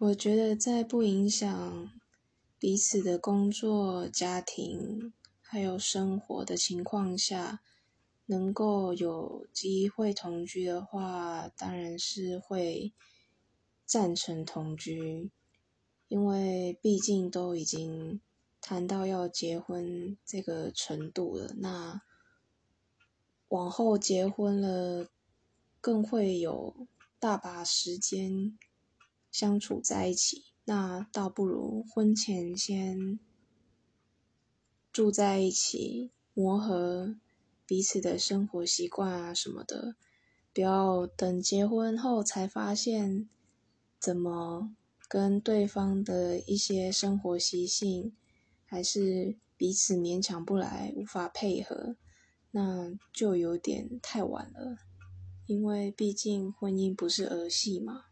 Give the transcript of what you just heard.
我觉得在不影响彼此的工作、家庭还有生活的情况下，能够有机会同居的话，当然是会赞成同居，因为毕竟都已经谈到要结婚这个程度了，那往后结婚了，更会有大把时间。相处在一起，那倒不如婚前先住在一起，磨合彼此的生活习惯啊什么的，不要等结婚后才发现怎么跟对方的一些生活习性还是彼此勉强不来，无法配合，那就有点太晚了，因为毕竟婚姻不是儿戏嘛。